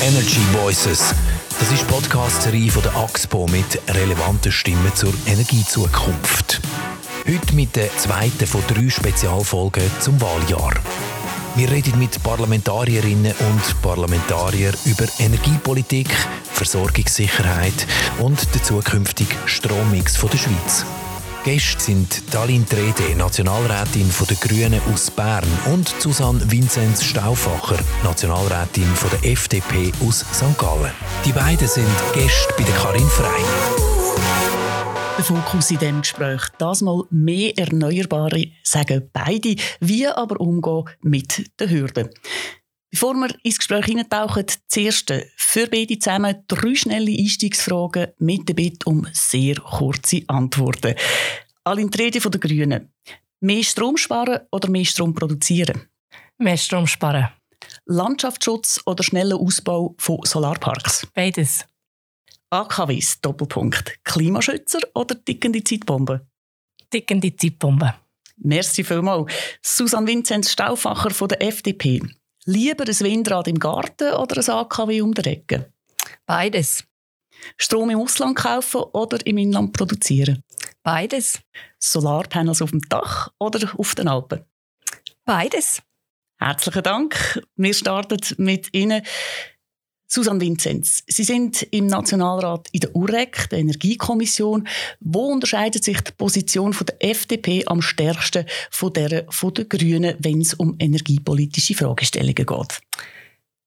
Energy Voices. Das ist Podcast-Serie von der AXPO mit relevanten Stimmen zur Energiezukunft. Heute mit der zweiten von drei Spezialfolgen zum Wahljahr. Wir reden mit Parlamentarierinnen und Parlamentariern über Energiepolitik, Versorgungssicherheit und den zukünftigen Strommix der Schweiz. Gäste sind Dalin Trede, Nationalrätin der Grünen aus Bern und Susanne Vinzenz Stauffacher, Nationalrätin der FDP aus St. Gallen. Die beiden sind Gäste bei der Karin Frey. Der Fokus in diesem Gespräch. Das mal mehr Erneuerbare, sagen beide, wie aber umgehen mit den Hürden. Bevor wir ins Gespräch eintauchen, zuerst für beide zusammen drei schnelle Einstiegsfragen mit der Bitte um sehr kurze Antworten. Aline Tredi von den Grünen. Mehr Strom sparen oder mehr Strom produzieren? Mehr Strom sparen. Landschaftsschutz oder schneller Ausbau von Solarparks? Beides. AKWs, Doppelpunkt. Klimaschützer oder tickende Zeitbomben? Tickende Zeitbomben. Merci vielmals. Susanne Vinzenz Stauffacher von der FDP. Lieber ein Windrad im Garten oder ein AKW um die Ecke? Beides. Strom im Ausland kaufen oder im Inland produzieren? Beides. Solarpanels auf dem Dach oder auf den Alpen? Beides. Herzlichen Dank. Wir starten mit Ihnen. Susanne Vinzenz, Sie sind im Nationalrat in der UREC, der Energiekommission. Wo unterscheidet sich die Position von der FDP am stärksten von der von den Grünen, wenn es um energiepolitische Fragestellungen geht?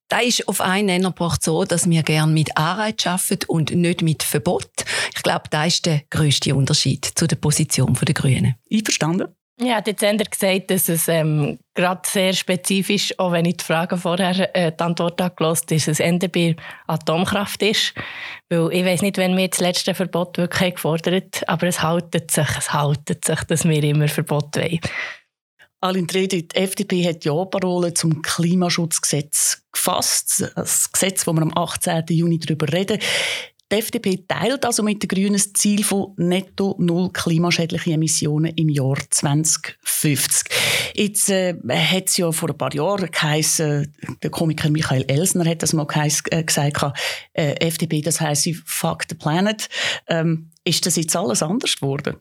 Da ist auf einen Nenner gebracht so, dass wir gerne mit Anreiz arbeiten und nicht mit Verbot. Ich glaube, da ist der größte Unterschied zu der Position der Grünen. Einverstanden? Ja, jetzt gesagt, dass es ähm, gerade sehr spezifisch, auch wenn ich die Frage vorher äh, die Antwort angelost ist, dass es Ender bei Atomkraft ist. Weil ich weiß nicht, wenn wir das letzte Verbot wirklich gefordert aber es haltet sich, es haltet sich, dass wir immer Verbot wollen. Aline Tredi, die FDP hat ja Parole zum Klimaschutzgesetz gefasst. Das Gesetz, wo wir am 18. Juni darüber reden. Die FDP teilt also mit den Grünen das Ziel von netto null klimaschädliche Emissionen im Jahr 2050. Jetzt äh, hat es ja vor ein paar Jahren geheißen, der Komiker Michael Elsner hat das mal geheiss, äh, gesagt, äh, FDP, das heisst, fuck the planet. Ähm, ist das jetzt alles anders geworden?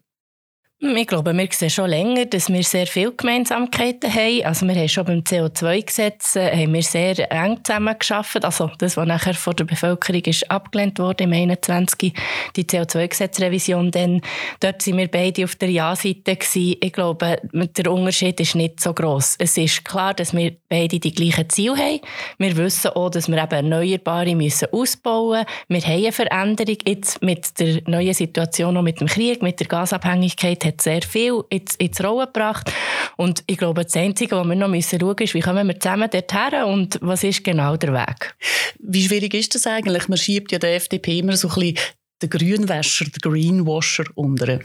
Ich glaube, wir sehen schon länger, dass wir sehr viele Gemeinsamkeiten haben. Also wir haben schon beim CO2-Gesetz äh, sehr eng zusammengearbeitet. Also das, was nachher von der Bevölkerung ist abgelehnt wurde im 21. die CO2-Gesetzrevision, dann dort sind wir beide auf der Ja-Seite. Ich glaube, der Unterschied ist nicht so groß. Es ist klar, dass wir beide die gleichen Ziele haben. Wir wissen auch, dass wir eben Erneuerbare müssen ausbauen müssen. Wir haben eine Veränderung jetzt mit der neuen Situation, auch mit dem Krieg, mit der Gasabhängigkeit hat sehr viel ins, ins Rollen gebracht. Und ich glaube, das Einzige, was wir noch müssen schauen müssen, ist, wie kommen wir zusammen dorthin und was ist genau der Weg. Wie schwierig ist das eigentlich? Man schiebt ja der FDP immer so ein bisschen den Grünwäscher, den Greenwasher unter.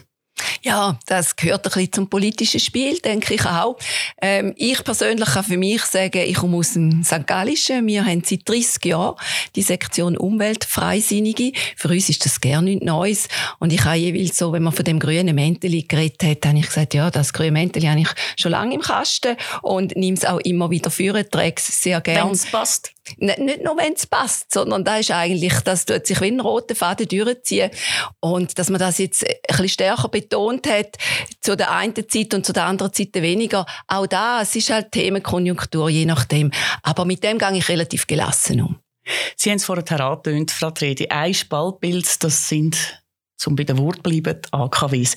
Ja, das gehört ein bisschen zum politischen Spiel, denke ich auch. Ähm, ich persönlich kann für mich sagen, ich komme aus dem St. Gallischen. Wir haben seit 30 Jahren die Sektion Umwelt Freisinnige. Für uns ist das gerne nichts Neues. Und ich habe jeweils so, wenn man von dem grünen Mäntel geredet hat, habe ich gesagt, ja, das grüne Mäntel habe ich schon lange im Kasten und nehme es auch immer wieder für, trage es sehr gerne. Wenn es passt. Nicht, nur, wenn es passt, sondern da ist eigentlich, das tut sich wie ein roter Faden durchziehen. Und dass man das jetzt ein bisschen stärker betont hat, zu der einen Zeit und zu der anderen Zeit weniger, auch da, es ist halt Themenkonjunktur, je nachdem. Aber mit dem gehe ich relativ gelassen um. Sie haben es vorher angetönt, Frau Tredi. Ein Spaltbild, das sind zum bei den Wort bleiben, AKWs.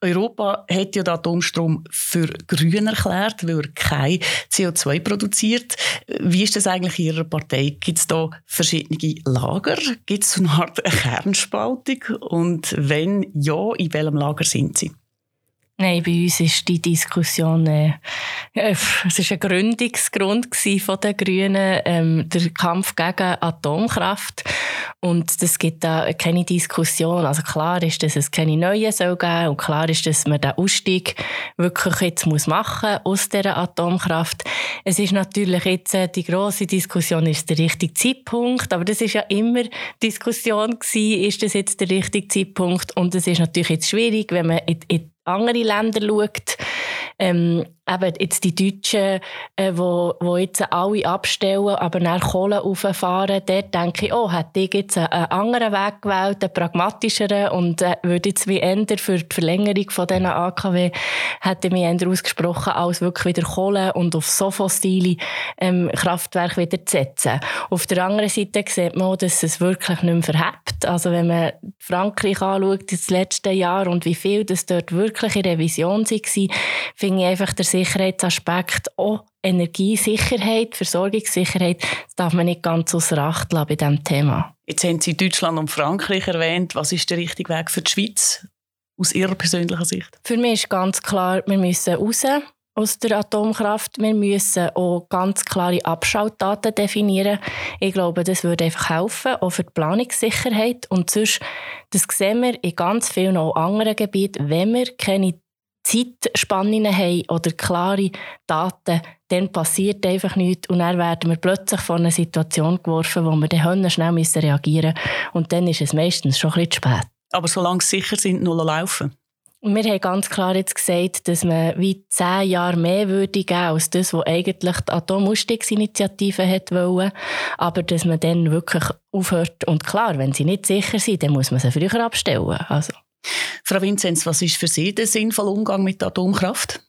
Europa hat ja den Atomstrom für grün erklärt, weil er kein CO2 produziert. Wie ist das eigentlich in Ihrer Partei? Gibt es da verschiedene Lager? Gibt es eine Art Kernspaltung? Und wenn ja, in welchem Lager sind Sie? Nein, bei uns ist die Diskussion, äh, äh es ist ein Gründungsgrund von den Grünen, ähm, der Kampf gegen Atomkraft. Und es gibt da keine Diskussion. Also klar ist, dass es keine neuen soll geben und klar ist, dass man den Ausstieg wirklich jetzt muss machen aus dieser Atomkraft. Es ist natürlich jetzt äh, die große Diskussion, ist der richtige Zeitpunkt, aber das ist ja immer Diskussion gewesen, ist das jetzt der richtige Zeitpunkt? Und es ist natürlich jetzt schwierig, wenn man in, in andere Länder schaut, ähm, eben jetzt die Deutschen, äh, wo, wo jetzt alle abstellen, aber nach Kohle rauffahren, dort denke ich, oh, hätte ich jetzt einen anderen Weg gewählt, einen pragmatischeren und äh, würde jetzt wie ändern für die Verlängerung von diesen AKW, hätte ich mich eher ausgesprochen, als wirklich wieder Kohle und auf so fossile ähm, Kraftwerke wieder zu setzen. Auf der anderen Seite sieht man auch, dass es wirklich nicht mehr verhebt. Also wenn man Frankreich anschaut, das letzte Jahr und wie viel das dort wirklich in Revision war, finde ich einfach der Sicherheitsaspekt auch Energiesicherheit, Versorgungssicherheit, das darf man nicht ganz außer Acht lassen bei diesem Thema. Jetzt haben Sie Deutschland und Frankreich erwähnt. Was ist der richtige Weg für die Schweiz aus Ihrer persönlichen Sicht? Für mich ist ganz klar, wir müssen raus aus der Atomkraft. Wir müssen auch ganz klare Abschaltdaten definieren. Ich glaube, das würde einfach helfen, auch für die Planungssicherheit. Und sonst, das sehen wir in ganz vielen anderen Gebieten, wenn wir keine Zeitspannen haben oder klare Daten, dann passiert einfach nichts und dann werden wir plötzlich vor eine Situation geworfen, wo wir dann schnell reagieren müssen und dann ist es meistens schon ein bisschen spät. Aber solange sie sicher sind, nur laufen? Wir haben ganz klar jetzt gesagt, dass man wie zehn Jahre mehr würde geben als das, was eigentlich die Atomausstiegsinitiative wollte. Aber dass man dann wirklich aufhört. Und klar, wenn sie nicht sicher sind, dann muss man sie früher abstellen. Also. Frau Vinzenz, was ist für Sie der sinnvolle Umgang mit Atomkraft?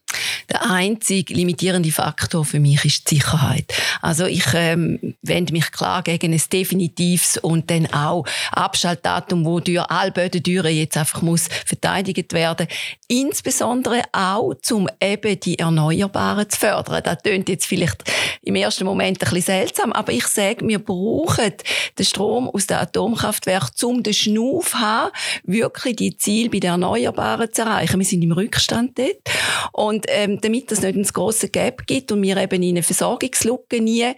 Der einzige limitierende Faktor für mich ist die Sicherheit. Also ich ähm, wende mich klar gegen ein definitives und dann auch Abschaltdatum, wo durch alle Böden jetzt einfach muss verteidigt werden. Insbesondere auch, um eben die Erneuerbaren zu fördern. Das klingt jetzt vielleicht im ersten Moment ein bisschen seltsam, aber ich sage, wir brauchen den Strom aus dem Atomkraftwerk, um den Schnuff haben, wirklich die Ziele bei den Erneuerbaren zu erreichen. Wir sind im Rückstand dort. Und ähm, damit es nicht ein grosses Gap gibt und wir eben in eine Versorgungslücke nie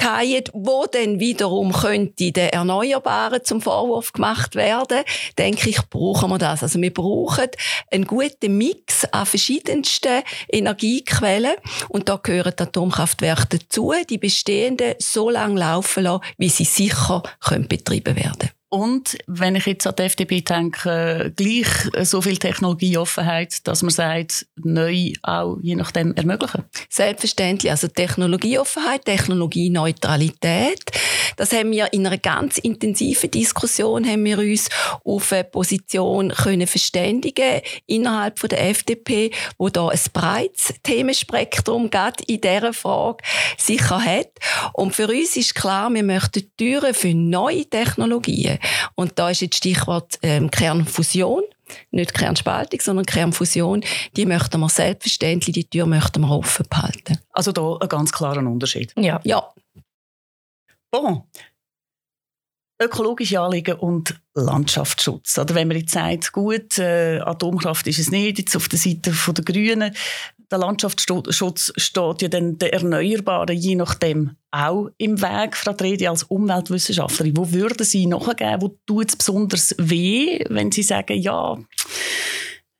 fallen, wo dann wiederum könnte den Erneuerbaren zum Vorwurf gemacht werden, denke ich, brauchen wir das. Also wir brauchen einen guten Mix an verschiedensten Energiequellen und da gehören die Atomkraftwerke dazu, die bestehenden so lange laufen lassen, wie sie sicher können betrieben werden und wenn ich jetzt an die FDP denke, gleich so viel Technologieoffenheit, dass man sagt, neu auch je nachdem ermöglichen? Selbstverständlich. Also Technologieoffenheit, Technologieneutralität. Das haben wir in einer ganz intensiven Diskussion haben wir uns auf eine Position können verständigen innerhalb von der FDP, wo da ein breites Themenspektrum gerade in dieser Frage sicher hat. Und für uns ist klar, wir möchten Türen für neue Technologien und da ist jetzt Stichwort ähm, Kernfusion nicht Kernspaltung, sondern Kernfusion, die möchten wir selbstverständlich, die Tür möchten wir offen behalten. Also da ein ganz klarer Unterschied. Ja. ja. Bon. Ökologische Anliegen und Landschaftsschutz. Oder wenn man jetzt sagt, gut, äh, Atomkraft ist es nicht, jetzt auf der Seite der Grünen, der Landschaftsschutz steht ja dann der Erneuerbaren je nachdem auch im Weg, Frau Tredi, als Umweltwissenschaftlerin. Wo würden Sie nachgeben? Wo tut es besonders weh, wenn Sie sagen, ja,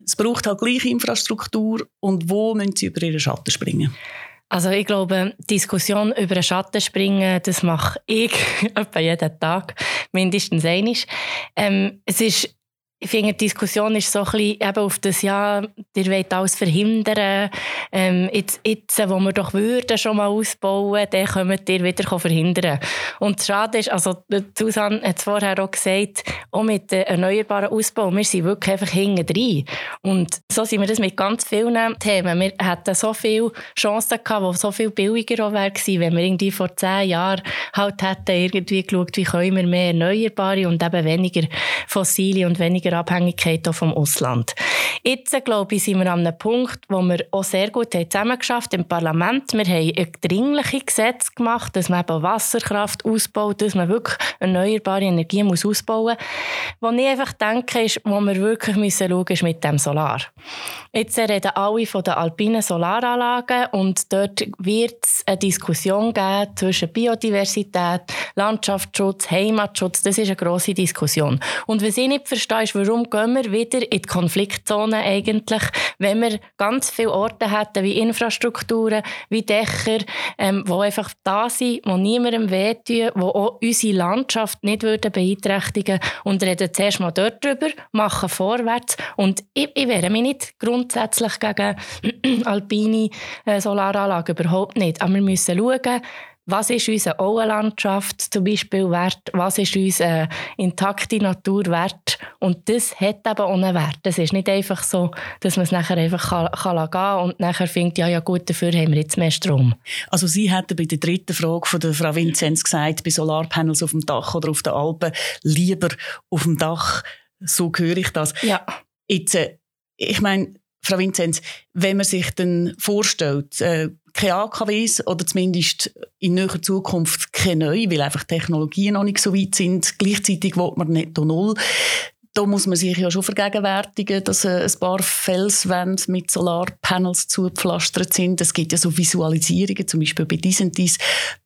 es braucht halt gleiche Infrastruktur und wo müssen Sie über Ihren Schatten springen? Also ich glaube, Diskussion über den Schatten springen, das mache ich etwa jeden Tag, mindestens einmal. Ähm, es ist ich finde, die Diskussion ist so ein bisschen eben auf das, ja, ihr wollt alles verhindern. Ähm, jetzt, jetzt, wo wir doch würden schon mal ausbauen, dann können wir wieder verhindern. Und das Schade ist, also Susanne hat es vorher auch gesagt, auch mit dem erneuerbaren Ausbau, wir sind wirklich einfach hinten drin. Und so sind wir das mit ganz vielen Themen. Wir hätten so viele Chancen gehabt, die so viel billiger auch wäre wenn wir irgendwie vor zehn Jahren halt hätten irgendwie geschaut, wie können wir mehr erneuerbare und eben weniger fossile und weniger weniger Abhängigkeit vom Ausland. Jetzt, glaube ich, sind wir an einem Punkt, wo wir auch sehr gut haben zusammengeschafft im Parlament. Wir haben ein dringliches Gesetz gemacht, dass man eben Wasserkraft ausbaut, dass man wirklich erneuerbare Energie muss ausbauen muss. Was ich einfach denke, ist, wo wir wirklich müssen schauen ist mit dem Solar. Jetzt reden alle von den alpinen Solaranlagen und dort wird es eine Diskussion geben zwischen Biodiversität, Landschaftsschutz, Heimatschutz. Das ist eine grosse Diskussion. Und was ich nicht verstehe, ist warum gehen wir wieder in die Konfliktzone eigentlich, wenn wir ganz viele Orte hätten, wie Infrastrukturen, wie Dächer, ähm, wo einfach da sind, wo niemandem wehtun, wo auch unsere Landschaft nicht würden beeinträchtigen. Und reden zuerst mal dort drüber, machen vorwärts. Und ich, ich wäre mich nicht grundsätzlich gegen alpine äh, Solaranlagen, überhaupt nicht, aber wir müssen schauen, was ist unsere Auenlandschaft zum Beispiel wert, was ist unsere intakte Natur wert und das hat eben auch einen Wert. Es ist nicht einfach so, dass man es nachher einfach kann, kann gehen und nachher findet, ja, ja gut, dafür haben wir jetzt mehr Strom. Also Sie hätten bei der dritten Frage von der Frau Vinzenz gesagt, bei Solarpanels auf dem Dach oder auf den Alpen lieber auf dem Dach, so höre ich das. Ja. Jetzt, äh, ich meine, Frau Vinzenz, wenn man sich dann vorstellt, äh, keine AKWs oder zumindest in näherer Zukunft keine neue, weil einfach Technologien noch nicht so weit sind. Gleichzeitig will man netto null. Da muss man sich ja schon vergegenwärtigen, dass äh, ein paar Felswände mit Solarpanels zugepflastert sind. Es gibt ja so Visualisierungen, zum Beispiel bei Disentis.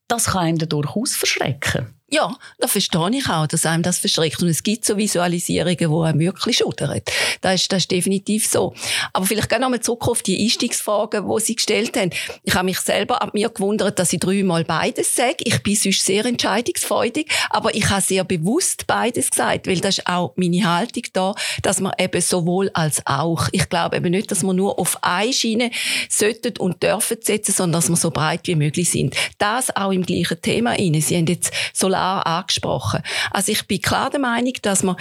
Das kann einem durchaus verschrecken. Ja, das verstehe ich auch, dass einem das verschreckt. Und es gibt so Visualisierungen, die einem wirklich schudern. Das ist, das ist definitiv so. Aber vielleicht gerne nochmal zurück auf die Einstiegsfragen, die Sie gestellt haben. Ich habe mich selber an mir gewundert, dass ich dreimal beides sage. Ich bin sonst sehr entscheidungsfreudig, aber ich habe sehr bewusst beides gesagt, weil das ist auch meine Haltung da, dass man eben sowohl als auch. Ich glaube eben nicht, dass man nur auf eine Schiene sollten und dürfen setzen, sondern dass wir so breit wie möglich sind. Das auch im gleichen Thema inne. Sie haben jetzt Solar klar angesprochen. Also ich bin klar der Meinung, dass wir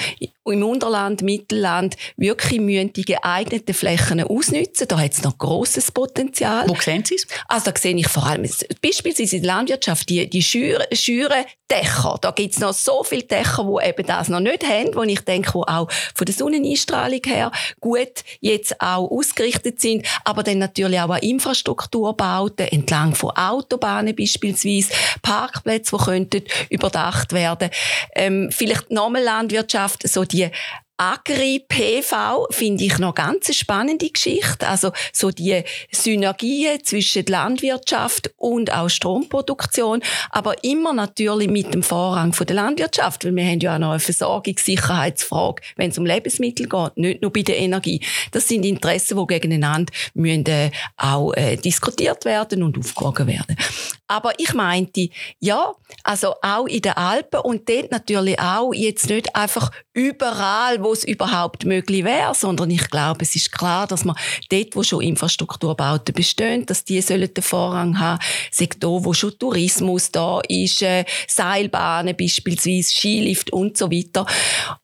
im Unterland, Mittelland wirklich müssen die geeigneten Flächen ausnutzen. Da hat es noch grosses Potenzial. Wo sehen Sie es? Also da sehe ich vor allem beispielsweise in der Landwirtschaft die, die schüren Dächer. Da gibt es noch so viele Dächer, die eben das noch nicht haben, wo ich denke, wo auch von der Sonneneinstrahlung her gut jetzt auch ausgerichtet sind, aber dann natürlich auch an Infrastrukturbauten entlang von Autobahnen beispielsweise, Parkplätze, die könnten überdacht werden. Ähm, vielleicht nochmal Landwirtschaft, so die Agri-PV finde ich noch ganz eine spannende Geschichte. Also so die Synergien zwischen Landwirtschaft und auch Stromproduktion, aber immer natürlich mit dem Vorrang von der Landwirtschaft, weil wir haben ja auch noch eine Versorgungssicherheitsfrage, wenn es um Lebensmittel geht, nicht nur bei der Energie. Das sind Interessen, die gegeneinander müssen, äh, auch äh, diskutiert werden und aufgewogen werden. Aber ich meinte, ja, also auch in den Alpen und dort natürlich auch jetzt nicht einfach überall, wo es überhaupt möglich wäre, sondern ich glaube, es ist klar, dass man dort, wo schon Infrastrukturbauten bestehen, dass die sollen den Vorrang haben. Sektor, wo schon Tourismus da ist, äh, Seilbahnen beispielsweise, Skilift und so weiter.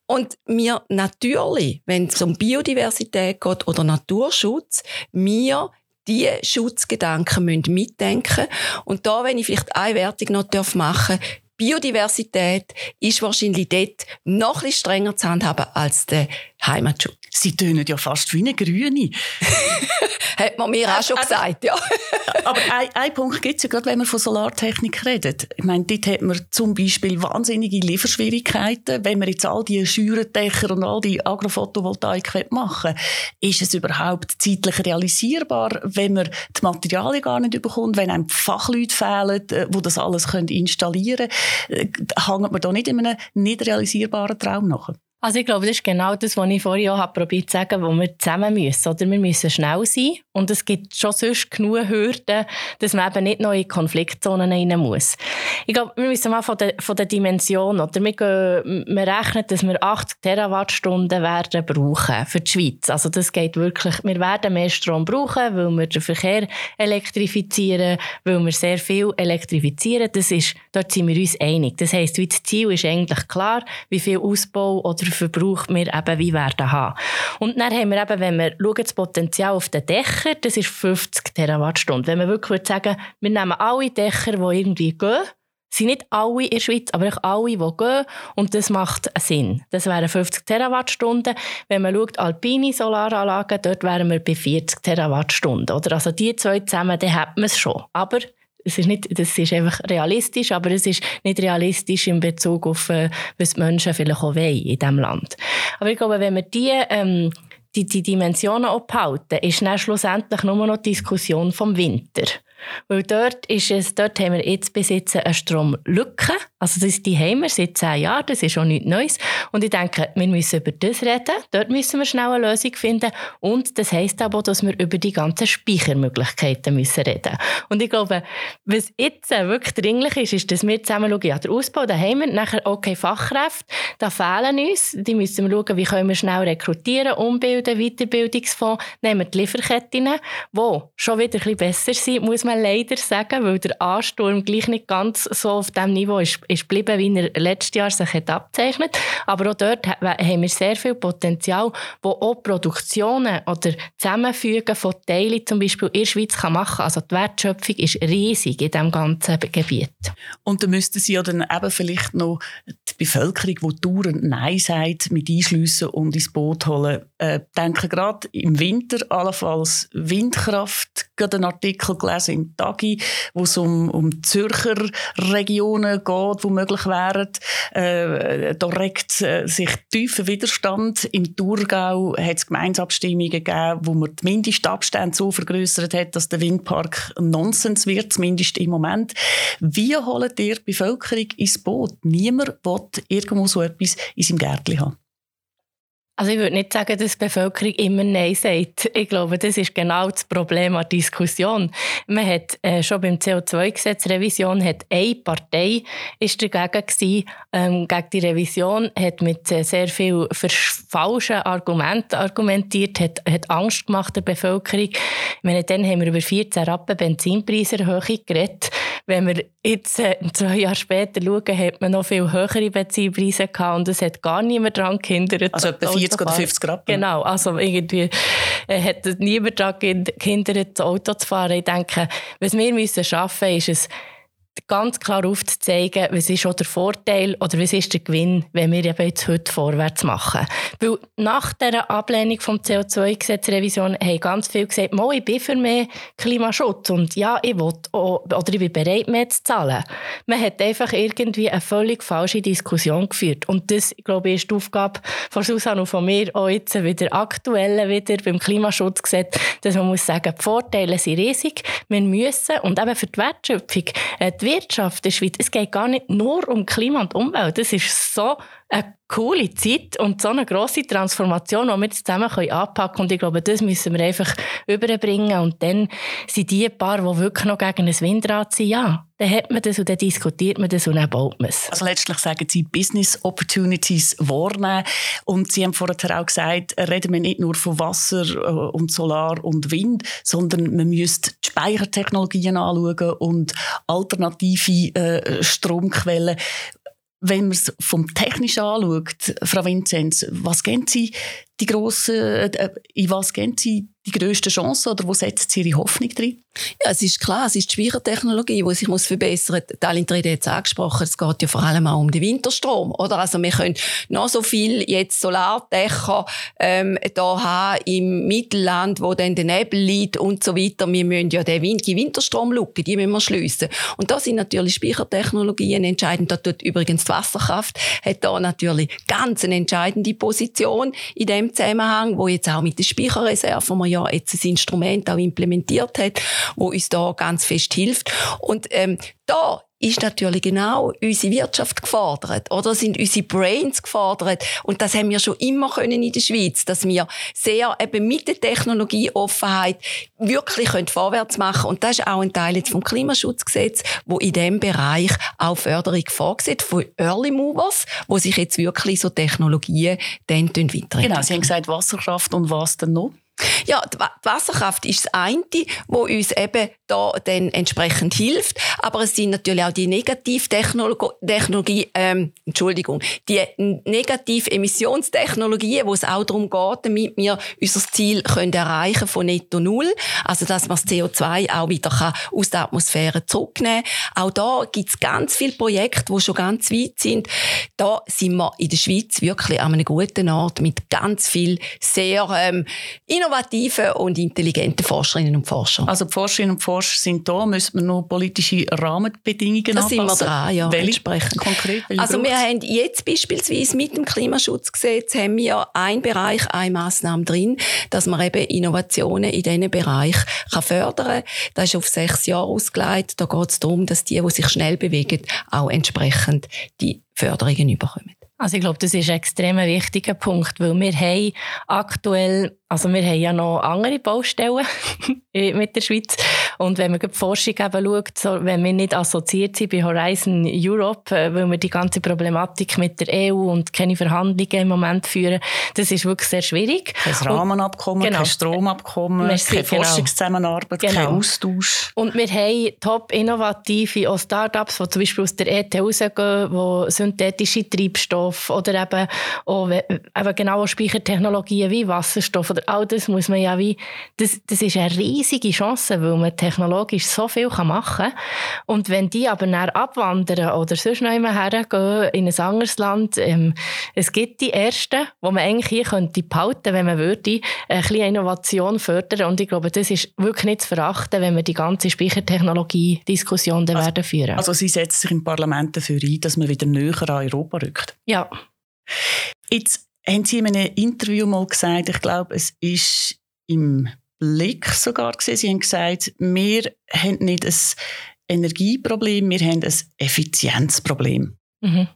Und mir natürlich, wenn es um Biodiversität geht oder Naturschutz, mir die Schutzgedanken müssen mitdenken. Und da, wenn ich vielleicht eine Wertung noch machen darf, Biodiversität ist wahrscheinlich dort noch ein strenger zu handhaben als der Heimatschutz. Sie tönen ja fast wie eine Grüne. Hat man mir auch schon gesagt, ja. Aber ein, ein Punkt gibt es ja, gerade wenn man von Solartechnik redet. Ich meine, dort hat man zum Beispiel wahnsinnige Lieferschwierigkeiten. Wenn man jetzt all die Schürendächer und all die Agrophotovoltaik machen will, ist es überhaupt zeitlich realisierbar, wenn man die Materialien gar nicht bekommt, wenn einem die Fachleute fehlen, die äh, das alles installieren können, äh, hängt man da nicht in einem nicht realisierbaren Traum nach? Also ich glaube, das ist genau das, was ich vorhin auch probiert zu sagen, wo wir zusammen müssen. Oder wir müssen schnell sein und es gibt schon sonst genug Hürden, dass man eben nicht noch in Konfliktzonen rein muss. Ich glaube, wir müssen mal von der, von der Dimension, oder wir, gehen, wir rechnen, dass wir 80 Terawattstunden werden brauchen für die Schweiz. Also das geht wirklich, wir werden mehr Strom brauchen, weil wir den Verkehr elektrifizieren, weil wir sehr viel elektrifizieren. Das ist, dort sind wir uns einig. Das heisst, das Ziel ist eigentlich klar, wie viel Ausbau oder Verbrauch wir eben wie werden haben. Und dann haben wir eben, wenn wir schauen, das Potenzial auf den Dächern, das ist 50 Terawattstunden. Wenn man wirklich sagen wir nehmen alle Dächer, die irgendwie gehen, sind nicht alle in der Schweiz, aber alle, die gehen. Und das macht Sinn. Das wären 50 Terawattstunden. Wenn man schaut, alpine Solaranlagen, dort wären wir bei 40 Terawattstunden. Oder? Also die zwei zusammen, dann hat man es schon. Aber es ist nicht, das ist einfach realistisch, aber es ist nicht realistisch in Bezug auf, äh, was die Menschen vielleicht auch wollen in diesem Land. Aber ich glaube, wenn wir die, ähm, die, die Dimensionen abhalten, ist dann schlussendlich nur noch die Diskussion vom Winter. Weil dort, ist es, dort haben wir jetzt bis jetzt eine Stromlücke Also das, die wir seit zehn Jahren, das ist auch nichts Neues. Und ich denke, wir müssen über das reden, dort müssen wir schnell eine Lösung finden. Und das heisst aber, dass wir über die ganzen Speichermöglichkeiten müssen reden Und ich glaube, was jetzt wirklich dringlich ist, ist, dass wir zusammen schauen, ja, der Ausbau, haben wir nachher okay Fachkräfte, da fehlen uns, die müssen wir schauen, wie können wir schnell rekrutieren, umbilden, Weiterbildungsfonds, nehmen die Lieferketten, die schon wieder ein bisschen besser sind, muss man leider sagen, weil der Ansturm gleich nicht ganz so auf dem Niveau ist ist geblieben, wie er letztes Jahr sich hat abzeichnet. Aber auch dort haben wir sehr viel Potenzial, wo auch Produktionen oder Zusammenfügen von Teilen zum Beispiel in der Schweiz kann machen kann. Also die Wertschöpfung ist riesig in diesem ganzen Gebiet. Und da müssten Sie ja dann eben vielleicht noch die Bevölkerung, die dauernd Nein sagt, mit einschliessen und ins Boot holen. Äh, denke gerade im Winter allenfalls Windkraft. Gerade einen Artikel gelesen im Tagi, wo es um, um Zürcher Regionen geht, die möglich wären. Äh, da regt äh, sich tiefer Widerstand. Im Thurgau hat es Gemeinsabstimmungen gegeben, wo man die Mindestabstände so vergrößert hat, dass der Windpark Nonsens wird, zumindest im Moment. Wie holt ihr die Bevölkerung ins Boot? Niemand will irgendwo so etwas in seinem Gärtchen haben. Also ich würde nicht sagen, dass die Bevölkerung immer Nein sagt. Ich glaube, das ist genau das Problem an der Diskussion. Man hat äh, schon beim CO2-Gesetz Revision hat eine Partei ist dagegen gewesen, ähm, gegen die Revision, hat mit äh, sehr viel falschen Argumenten argumentiert, hat, hat Angst gemacht der Bevölkerung. Ich meine, dann haben wir über 14 Rappen Benzinpreiserhöhung geredet. Wenn wir jetzt äh, zwei Jahre später schauen, hat man noch viel höhere Benzinpreise gehabt und es hat gar niemand daran gehindert. Also 40 oder 50 Grad. Genau, also irgendwie äh, hat niemand daran gehindert, Auto zu fahren. Ich denke, was wir müssen schaffen müssen, ist es, ganz klar aufzuzeigen, was ist auch der Vorteil oder was ist der Gewinn, wenn wir eben jetzt heute vorwärts machen. Weil nach der Ablehnung vom CO2-Gesetzrevision haben ganz viele gesagt, Mo, ich bin für mehr Klimaschutz und ja, ich will auch, oder ich bin bereit, mehr zu zahlen. Man hat einfach irgendwie eine völlig falsche Diskussion geführt und das, glaube ich, ist die Aufgabe von Susanne und von mir auch jetzt wieder aktuell wieder beim Klimaschutzgesetz, dass man muss sagen, die Vorteile sind riesig, wir müssen und eben für die Wertschöpfung äh, die Wirtschaft der Schweiz, es geht gar nicht nur um Klima und Umwelt. Das ist so eine coole Zeit und so eine grosse Transformation, die wir zusammen anpacken können. Und ich glaube, das müssen wir einfach überbringen. Und dann sind die paar, die wirklich noch gegen ein Windrad sind, ja, dann hat man das und dann diskutiert man das und dann baut man es. Also letztlich sagen Sie Business Opportunities wahrnehmen. Und Sie haben vorher auch gesagt, reden wir nicht nur von Wasser äh, und Solar und Wind, sondern man müsste die Speichertechnologien anschauen und alternative äh, Stromquellen wenn man es vom Technischen anschaut, Frau Vinzenz, was gehen Sie die grossen, äh, in was gehen Sie die grössten Chancen oder wo setzen Sie Ihre Hoffnung drin? Ja, es ist klar, es ist die Speichertechnologie, die sich muss verbessern muss. Talin hat es angesprochen, es geht ja vor allem auch um den Winterstrom. Oder? Also wir können noch so viel jetzt Solardächer ähm, da haben im Mittelland, wo dann der Nebel liegt und so weiter. Wir müssen ja den Wind, die Winterstromlücke, die müssen wir schliessen. Und da sind natürlich Speichertechnologien entscheidend. Da tut übrigens die Wasserkraft hat da natürlich ganz eine entscheidende Position in dem Zusammenhang, wo jetzt auch mit der Speicherreserve, wo man ja jetzt ein Instrument auch implementiert hat, wo uns da ganz fest hilft. Und ähm, da ist natürlich genau unsere Wirtschaft gefordert, oder sind unsere Brains gefordert und das haben wir schon immer können in der Schweiz, dass wir sehr eben mit der Technologieoffenheit wirklich können vorwärts machen und das ist auch ein Teil jetzt vom Klimaschutzgesetz, wo in dem Bereich auch Förderung vorgesehen von Early Movers, wo sich jetzt wirklich so Technologien dann weiterentwickeln. Genau, Sie haben gesagt Wasserkraft und was denn noch? Ja, die Wasserkraft ist das eine, wo uns eben da dann entsprechend hilft. Aber es sind natürlich auch die Negativtechnologie, ähm, Entschuldigung, die Negativ-Emissionstechnologien, wo es auch darum geht, damit wir unser Ziel können erreichen von Netto Null. Also, dass man das CO2 auch wieder kann aus der Atmosphäre zurücknehmen kann. Auch da gibt es ganz viele Projekte, die schon ganz weit sind. Da sind wir in der Schweiz wirklich an einem guten Ort mit ganz viel sehr ähm, innovativen und intelligenten Forscherinnen und Forschern. Also Forscherinnen und Forscher sind da, müssen wir noch politische Rahmenbedingungen das anpassen? Das sind wir dran, ja, welche, entsprechend. Konkret, also wir haben jetzt beispielsweise mit dem Klimaschutzgesetz haben wir einen Bereich, eine Massnahme drin, dass man eben Innovationen in diesem Bereich kann fördern kann. Das ist auf sechs Jahre ausgelegt. Da geht es darum, dass die, die sich schnell bewegen, auch entsprechend die Förderungen bekommen. Also ich glaube, das ist ein extrem wichtiger Punkt, weil wir haben aktuell also wir haben ja noch andere Baustellen mit der Schweiz. Und wenn man die Forschung eben schaut, so, wenn wir nicht assoziiert sind bei Horizon Europe, äh, weil wir die ganze Problematik mit der EU und keine Verhandlungen im Moment führen, das ist wirklich sehr schwierig. Kein Rahmenabkommen, genau. kein Stromabkommen, Merci, keine genau. Forschungszusammenarbeit, genau. kein Austausch. Und wir haben top innovative Startups, die zum Beispiel aus der ETH rausgehen, die synthetische Treibstoffe oder eben, auch, eben genau Speichertechnologien wie Wasserstoff oder all das muss man ja wie, das, das ist eine riesige Chance, weil man technologisch so viel machen kann. Und wenn die aber dann abwandern oder sonst noch immer hergehen in ein anderes Land, ähm, es gibt die ersten, wo man eigentlich hier könnte behalten, wenn man würde, ein bisschen Innovation fördern. Und ich glaube, das ist wirklich nicht zu verachten, wenn wir die ganze Speichertechnologie-Diskussion also, werden führen. Also Sie setzen sich im Parlament dafür ein, dass man wieder näher an Europa rückt? Ja. Jetzt haben Sie in einem Interview mal gesagt, ich glaube, es ist im Blick sogar gesehen, Sie haben gesagt, wir haben nicht ein Energieproblem, wir haben ein Effizienzproblem. Mhm.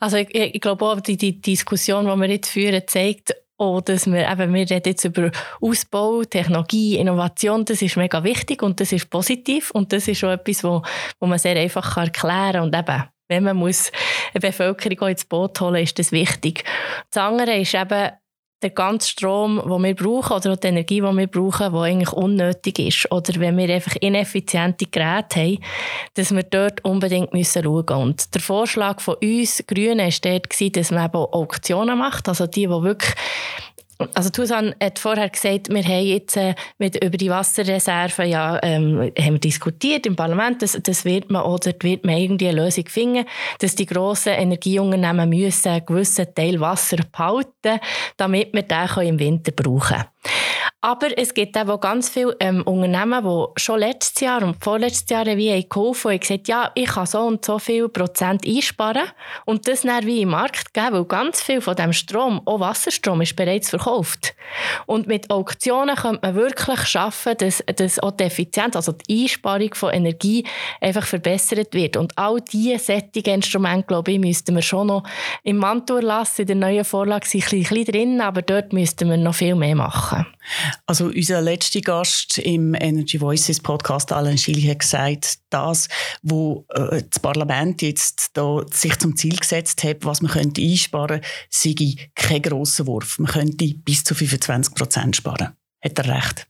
Also ich, ich, glaube auch, die, die Diskussion, die wir jetzt führen, zeigt auch, dass wir, eben, wir reden jetzt über Ausbau, Technologie, Innovation, das ist mega wichtig und das ist positiv und das ist auch etwas, wo, wo man sehr einfach erklären kann und eben wenn man muss eine Bevölkerung ins Boot holen ist das wichtig. Das andere ist eben der ganze Strom, den wir brauchen, oder auch die Energie, die wir brauchen, die eigentlich unnötig ist. Oder wenn wir einfach ineffiziente Geräte haben, dass wir dort unbedingt müssen schauen müssen. Und der Vorschlag von uns Grünen war dort, dass man eben Auktionen macht, also die, die wirklich also Susan hat vorher gesagt, wir haben jetzt äh, mit, über die Wasserreserven ja, ähm, haben diskutiert im Parlament. Das, das wird man oder wird man irgendwie eine Lösung finden, dass die grossen Energieunternehmen müssen einen gewissen Teil Wasser behalten, damit wir den im Winter brauchen können. Aber es gibt auch ganz viele ähm, Unternehmen, die schon letztes Jahr und vorletztes Jahr wie geholfen und gesagt ja, ich kann so und so viel Prozent einsparen und das dann wie im Markt geben, weil ganz viel von dem Strom, auch Wasserstrom, ist bereits verkauft. Und mit Auktionen könnte man wirklich schaffen, dass, dass auch die Effizienz, also die Einsparung von Energie einfach verbessert wird. Und all diese sättigen Instrumente, glaube ich, müssten wir schon noch im Mantur lassen. In der neuen Vorlage sind ein bisschen drin, aber dort müssten wir noch viel mehr machen. Also unser letzter Gast im Energy Voices Podcast, Alan Schilly, hat gesagt, das, wo äh, das Parlament jetzt da sich zum Ziel gesetzt hat, was man könnte einsparen sei kein grosser Wurf. Man könnte bis zu 25 Prozent sparen. Hat er recht?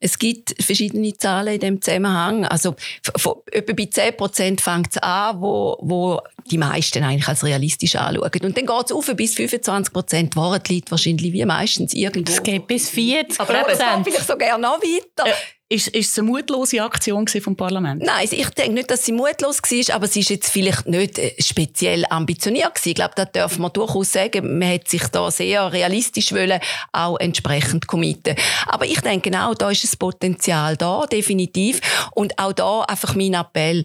Es gibt verschiedene Zahlen in dem Zusammenhang. Also von, etwa bei 10 Prozent fängt es an, wo, wo die meisten eigentlich als realistisch anschauen. Und dann geht es auf bis 25 Prozent. Wahrheit liegt wahrscheinlich wie meistens irgendwo. Es geht bis 40 Aber es geht vielleicht sogar noch weiter. Ja. Ist, ist es eine mutlose Aktion vom Parlament? Nein, ich denke nicht, dass sie mutlos war, aber sie ist jetzt vielleicht nicht äh, speziell ambitioniert gewesen. Ich glaube, da dürfen wir durchaus sagen, man hat sich da sehr realistisch wollen, auch entsprechend committen. Aber ich denke auch, da ist das Potenzial da, definitiv. Und auch da einfach mein Appell,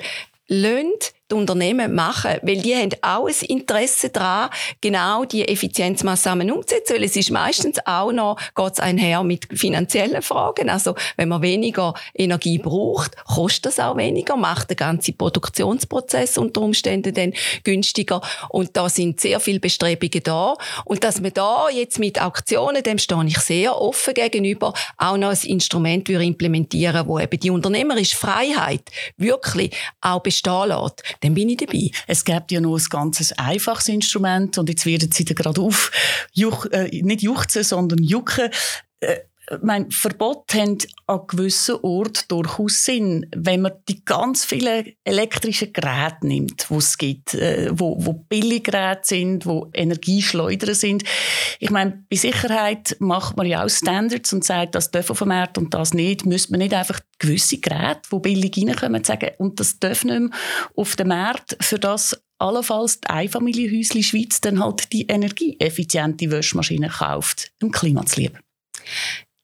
lönt die Unternehmen machen, weil die haben auch ein Interesse daran, genau die Effizienzmaßnahmen umzusetzen, weil es ist meistens auch noch, geht einher mit finanziellen Fragen. Also, wenn man weniger Energie braucht, kostet das auch weniger, macht den ganzen Produktionsprozess unter Umständen dann günstiger. Und da sind sehr viele Bestrebungen da. Und dass man da jetzt mit Auktionen, dem stehe ich sehr offen gegenüber, auch noch ein Instrument implementieren, wo eben die unternehmerische Freiheit wirklich auch bestehen lässt dann bin ich dabei. Es gibt ja noch ein ganz einfaches Instrument und jetzt werden sie da gerade auf, juch, äh, nicht juchzen, sondern jucken. Äh, mein Verbot haben an gewissen Orten durchaus Sinn, wenn man die ganz vielen elektrischen Geräte nimmt, die es gibt, äh, wo, wo Billiggeräte sind, wo Energieschleuder sind. Ich meine, bei Sicherheit macht man ja auch Standards und sagt, das auf dem Markt und das nicht. Müsste man nicht einfach gewisse Geräte, die billig reinkommen, sagen, und das darf nicht mehr auf dem Markt, für das allenfalls die Einfamilienhäusli Schweiz dann halt die energieeffiziente Waschmaschine kauft, dem Klima zu lieben.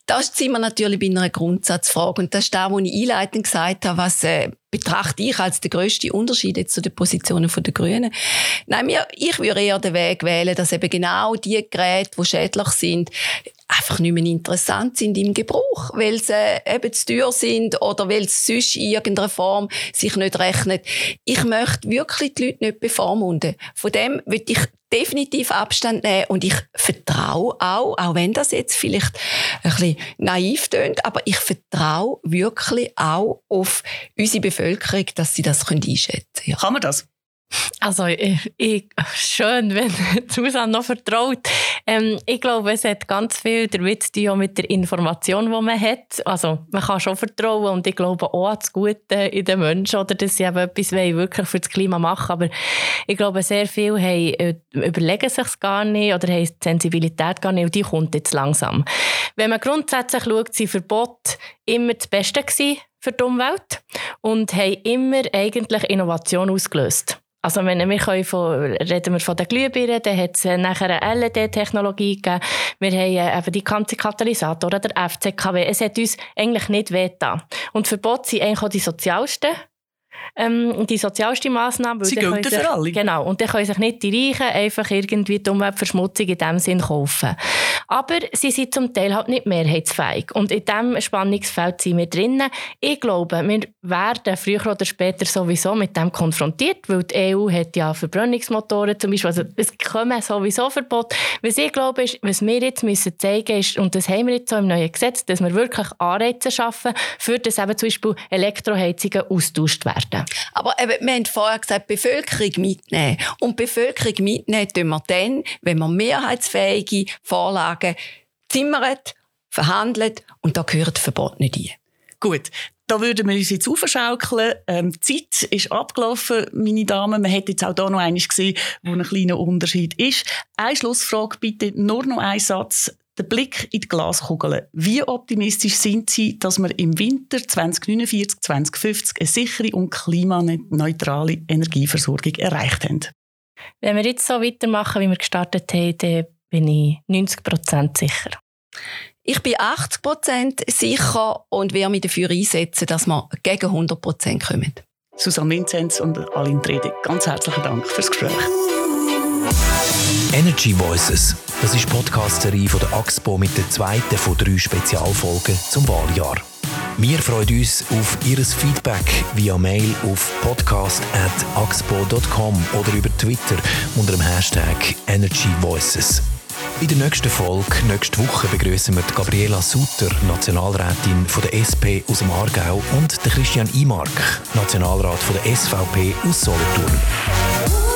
Da sind wir natürlich bei einer Grundsatzfrage. Und das ist das, was ich einleitend gesagt habe, was äh, betrachte ich als den grössten Unterschied jetzt zu den Positionen der Grünen. Nein, mir, ich würde eher den Weg wählen, dass eben genau die Geräte, die schädlich sind, einfach nicht mehr interessant sind im Gebrauch, weil sie eben zu teuer sind oder weil es sonst in irgendeiner Form sich nicht rechnet. Ich möchte wirklich die Leute nicht bevormunden. Von dem würde ich definitiv Abstand nehmen und ich vertraue auch, auch wenn das jetzt vielleicht ein bisschen naiv tönt, aber ich vertraue wirklich auch auf unsere Bevölkerung, dass sie das einschätzen können. Ja. Kann man das? Also, ich, ich, schön, wenn Susanne noch vertraut. Ähm, ich glaube, es hat ganz viel damit zu tun mit der Information, die man hat. Also, man kann schon vertrauen und ich glaube auch an das Gute in den Menschen oder dass sie eben etwas wirklich für das Klima machen Aber ich glaube, sehr viele haben, äh, überlegen sich es gar nicht oder haben die Sensibilität gar nicht und die kommt jetzt langsam. Wenn man grundsätzlich schaut, sind Verbote immer das Beste für die Umwelt und haben immer eigentlich Innovation ausgelöst. Also wenn wir von, reden wir von den Glühbirnen, dann hat es nachher eine LED-Technologie gegeben. Wir haben äh, eben die ganze Katalysatoren, der FCKW. Es hat uns eigentlich nicht wehgetan. Und Verbote sind eigentlich auch die sozialsten ähm, die sozialste Massnahme. Sie gelten für alle. Genau. Und dann können sich nicht die Reichen einfach irgendwie die Umweltverschmutzung in diesem Sinn kaufen. Aber sie sind zum Teil halt nicht mehrheitsfähig. Und in diesem Spannungsfeld sind wir drinnen. Ich glaube, wir werden früher oder später sowieso mit dem konfrontiert, weil die EU hat ja Verbrennungsmotoren zum Beispiel. Also es kommen sowieso Verbote. Was ich glaube, ist, was wir jetzt müssen zeigen ist, und das haben wir jetzt so im neuen Gesetz, dass wir wirklich Anreize schaffen, für das eben zum Beispiel Elektroheizungen austauscht werden. Aber eben, wir haben vorher gesagt, Bevölkerung mitnehmen. Und Bevölkerung mitnehmen tun wir dann, wenn man mehrheitsfähige Vorlagen zimmert, verhandelt und da gehört Verbot nicht ein. Gut, da würden wir uns jetzt aufschaukeln. Ähm, die Zeit ist abgelaufen, meine Damen. Man hat jetzt auch da noch eines gesehen, wo ein kleiner Unterschied ist. Eine Schlussfrage bitte, nur noch ein Satz. Der Blick in die Glaskugel. Wie optimistisch sind Sie, dass wir im Winter 2049, 2050 eine sichere und klimaneutrale Energieversorgung erreicht haben? Wenn wir jetzt so weitermachen, wie wir gestartet haben, dann bin ich 90 Prozent sicher. Ich bin 80 Prozent sicher und werde mich dafür einsetzen, dass wir gegen 100 Prozent kommen. Susanne Vinzenz und Aline Trede, ganz herzlichen Dank fürs Gespräch. Energy Voices. Das ist die Podcast-Serie von der AXPO mit der zweiten von drei Spezialfolgen zum Wahljahr. Wir freuen uns auf Ihr Feedback via Mail auf podcast.axpo.com oder über Twitter unter dem Hashtag Energy Voices. In der nächsten Folge, nächste Woche, begrüßen wir Gabriela Sutter, Nationalrätin von der SP aus dem Aargau und Christian Imark, Nationalrat von der SVP aus Solothurn.